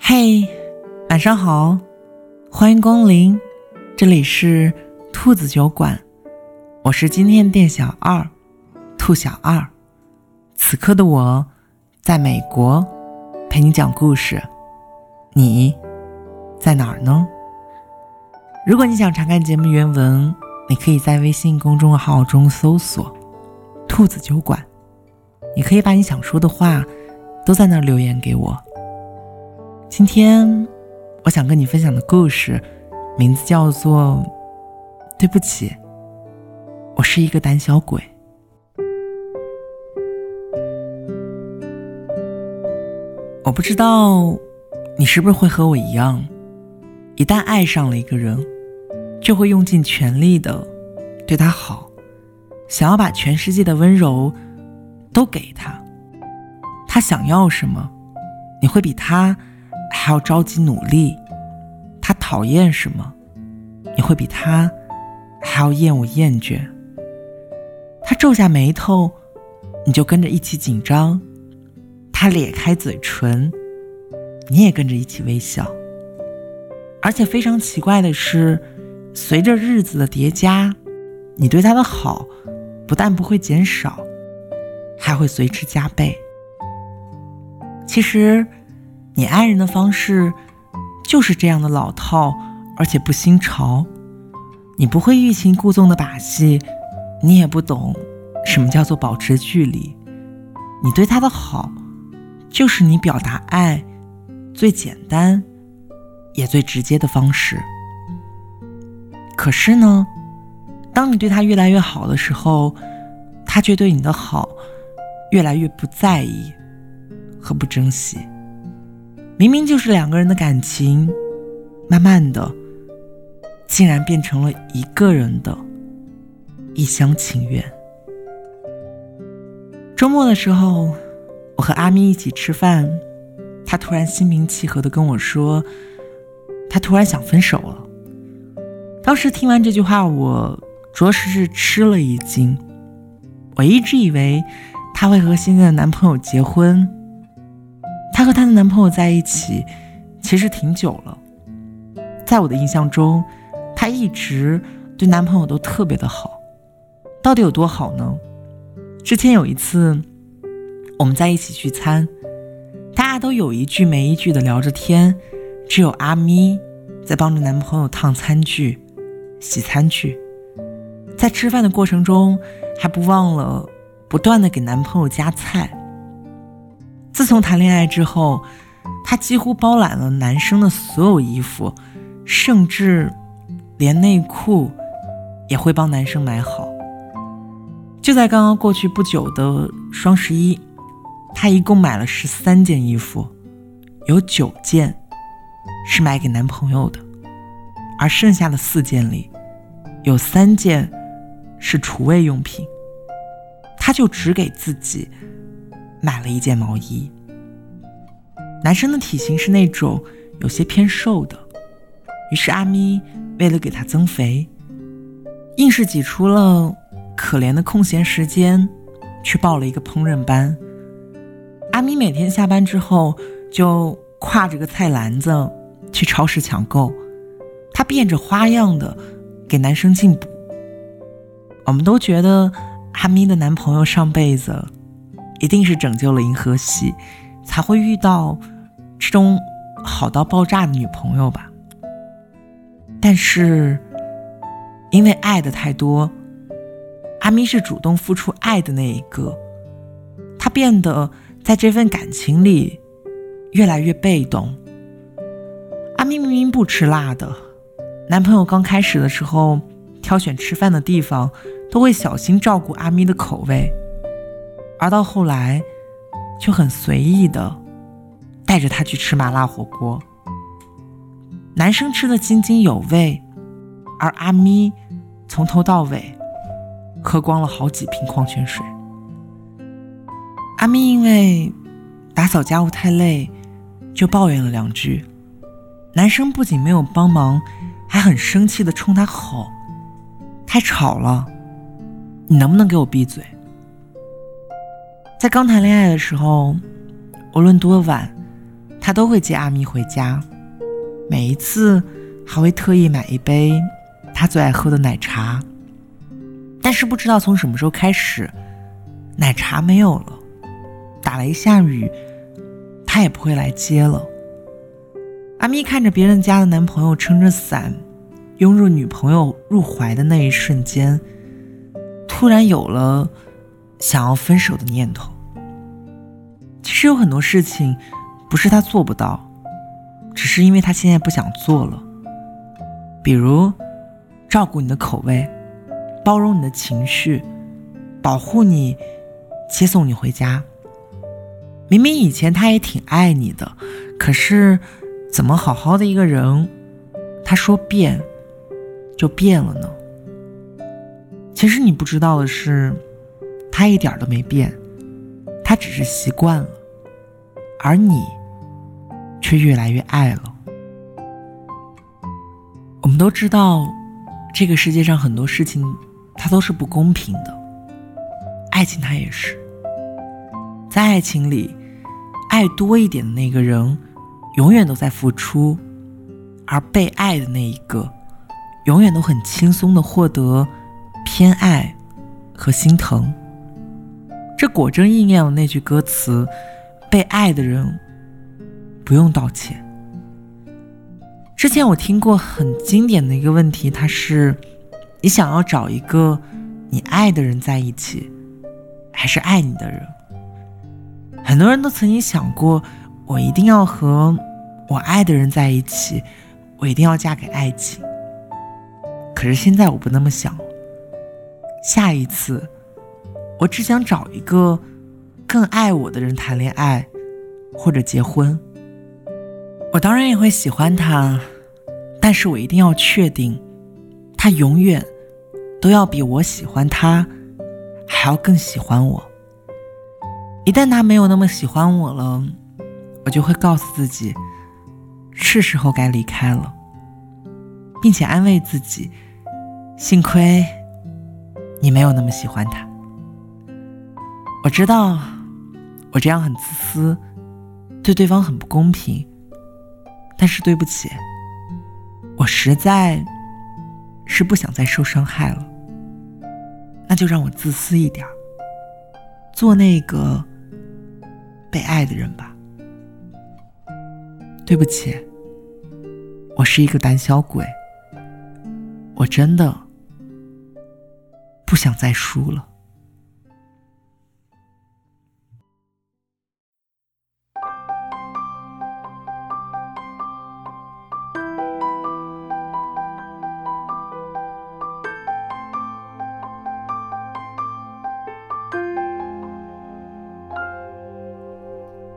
嘿，晚上好，欢迎光临，这里是兔子酒馆，我是今天店小二，兔小二。此刻的我，在美国，陪你讲故事。你在哪儿呢？如果你想查看节目原文，你可以在微信公众号中搜索“兔子酒馆”，你可以把你想说的话都在那留言给我。今天我想跟你分享的故事，名字叫做《对不起，我是一个胆小鬼》。我不知道你是不是会和我一样，一旦爱上了一个人，就会用尽全力的对他好，想要把全世界的温柔都给他。他想要什么，你会比他还要着急努力；他讨厌什么，你会比他还要厌恶厌倦。他皱下眉头，你就跟着一起紧张。他咧开嘴唇，你也跟着一起微笑。而且非常奇怪的是，随着日子的叠加，你对他的好不但不会减少，还会随之加倍。其实，你爱人的方式就是这样的老套，而且不新潮。你不会欲擒故纵的把戏，你也不懂什么叫做保持距离。你对他的好。就是你表达爱最简单也最直接的方式。可是呢，当你对他越来越好的时候，他却对你的好越来越不在意和不珍惜。明明就是两个人的感情，慢慢的竟然变成了一个人的一厢情愿。周末的时候。我和阿咪一起吃饭，他突然心平气和的跟我说，他突然想分手了。当时听完这句话，我着实是吃了一惊。我一直以为她会和现在的男朋友结婚。她和她的男朋友在一起其实挺久了，在我的印象中，她一直对男朋友都特别的好。到底有多好呢？之前有一次。我们在一起聚餐，大家都有一句没一句的聊着天，只有阿咪在帮着男朋友烫餐具、洗餐具，在吃饭的过程中还不忘了不断的给男朋友夹菜。自从谈恋爱之后，她几乎包揽了男生的所有衣服，甚至连内裤也会帮男生买好。就在刚刚过去不久的双十一。她一共买了十三件衣服，有九件是买给男朋友的，而剩下的四件里，有三件是厨卫用品。他就只给自己买了一件毛衣。男生的体型是那种有些偏瘦的，于是阿咪为了给他增肥，硬是挤出了可怜的空闲时间，去报了一个烹饪班。阿咪每天下班之后就挎着个菜篮子去超市抢购，她变着花样的给男生进补。我们都觉得阿咪的男朋友上辈子一定是拯救了银河系，才会遇到这种好到爆炸的女朋友吧。但是因为爱的太多，阿咪是主动付出爱的那一个，她变得。在这份感情里，越来越被动。阿咪明明不吃辣的，男朋友刚开始的时候挑选吃饭的地方都会小心照顾阿咪的口味，而到后来就很随意的带着她去吃麻辣火锅。男生吃的津津有味，而阿咪从头到尾喝光了好几瓶矿泉水。阿咪因为打扫家务太累，就抱怨了两句。男生不仅没有帮忙，还很生气的冲她吼：“太吵了，你能不能给我闭嘴？”在刚谈恋爱的时候，无论多晚，他都会接阿咪回家。每一次还会特意买一杯他最爱喝的奶茶。但是不知道从什么时候开始，奶茶没有了，打雷下雨，他也不会来接了。阿咪看着别人家的男朋友撑着伞，拥入女朋友入怀的那一瞬间，突然有了想要分手的念头。其实有很多事情，不是他做不到，只是因为他现在不想做了。比如，照顾你的口味，包容你的情绪，保护你，接送你回家。明明以前他也挺爱你的，可是。怎么好好的一个人，他说变，就变了呢？其实你不知道的是，他一点都没变，他只是习惯了，而你却越来越爱了。我们都知道，这个世界上很多事情，它都是不公平的，爱情它也是，在爱情里，爱多一点的那个人。永远都在付出，而被爱的那一个，永远都很轻松的获得偏爱和心疼。这果真应验了那句歌词：“被爱的人不用道歉。”之前我听过很经典的一个问题，它是：你想要找一个你爱的人在一起，还是爱你的人？很多人都曾经想过，我一定要和。我爱的人在一起，我一定要嫁给爱情。可是现在我不那么想。下一次，我只想找一个更爱我的人谈恋爱，或者结婚。我当然也会喜欢他，但是我一定要确定，他永远都要比我喜欢他还要更喜欢我。一旦他没有那么喜欢我了，我就会告诉自己。是时候该离开了，并且安慰自己，幸亏你没有那么喜欢他。我知道我这样很自私，对对方很不公平，但是对不起，我实在是不想再受伤害了。那就让我自私一点，做那个被爱的人吧。对不起。我是一个胆小鬼，我真的不想再输了。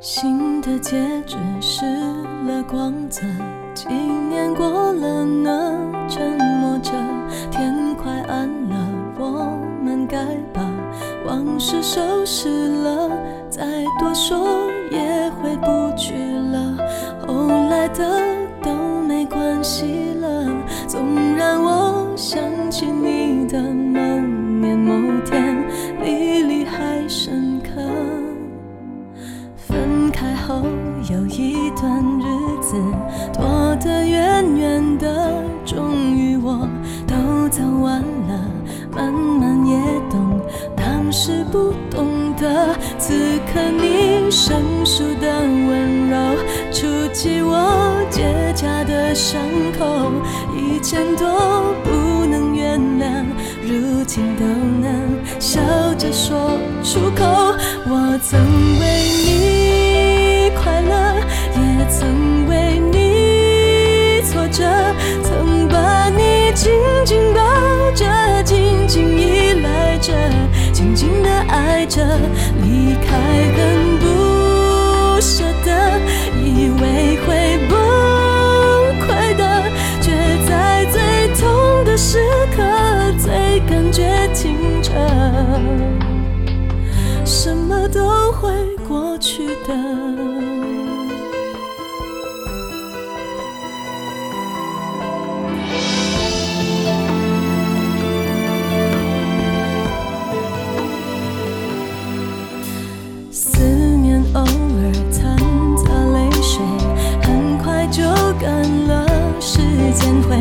新的戒指失了光泽。几年过了呢，沉默着，天是收拾了，再多说也回不去了，后来的都没关系了，总让我想起生疏的温柔，触及我结痂的伤口，以前都不能原谅，如今都能笑着说出口，我曾为你快乐，也曾为你。挫折，曾把你紧紧抱着，紧紧依赖着，紧紧的爱着，离开很什么都会过去的。思念偶尔掺杂泪水，很快就干了。时间会。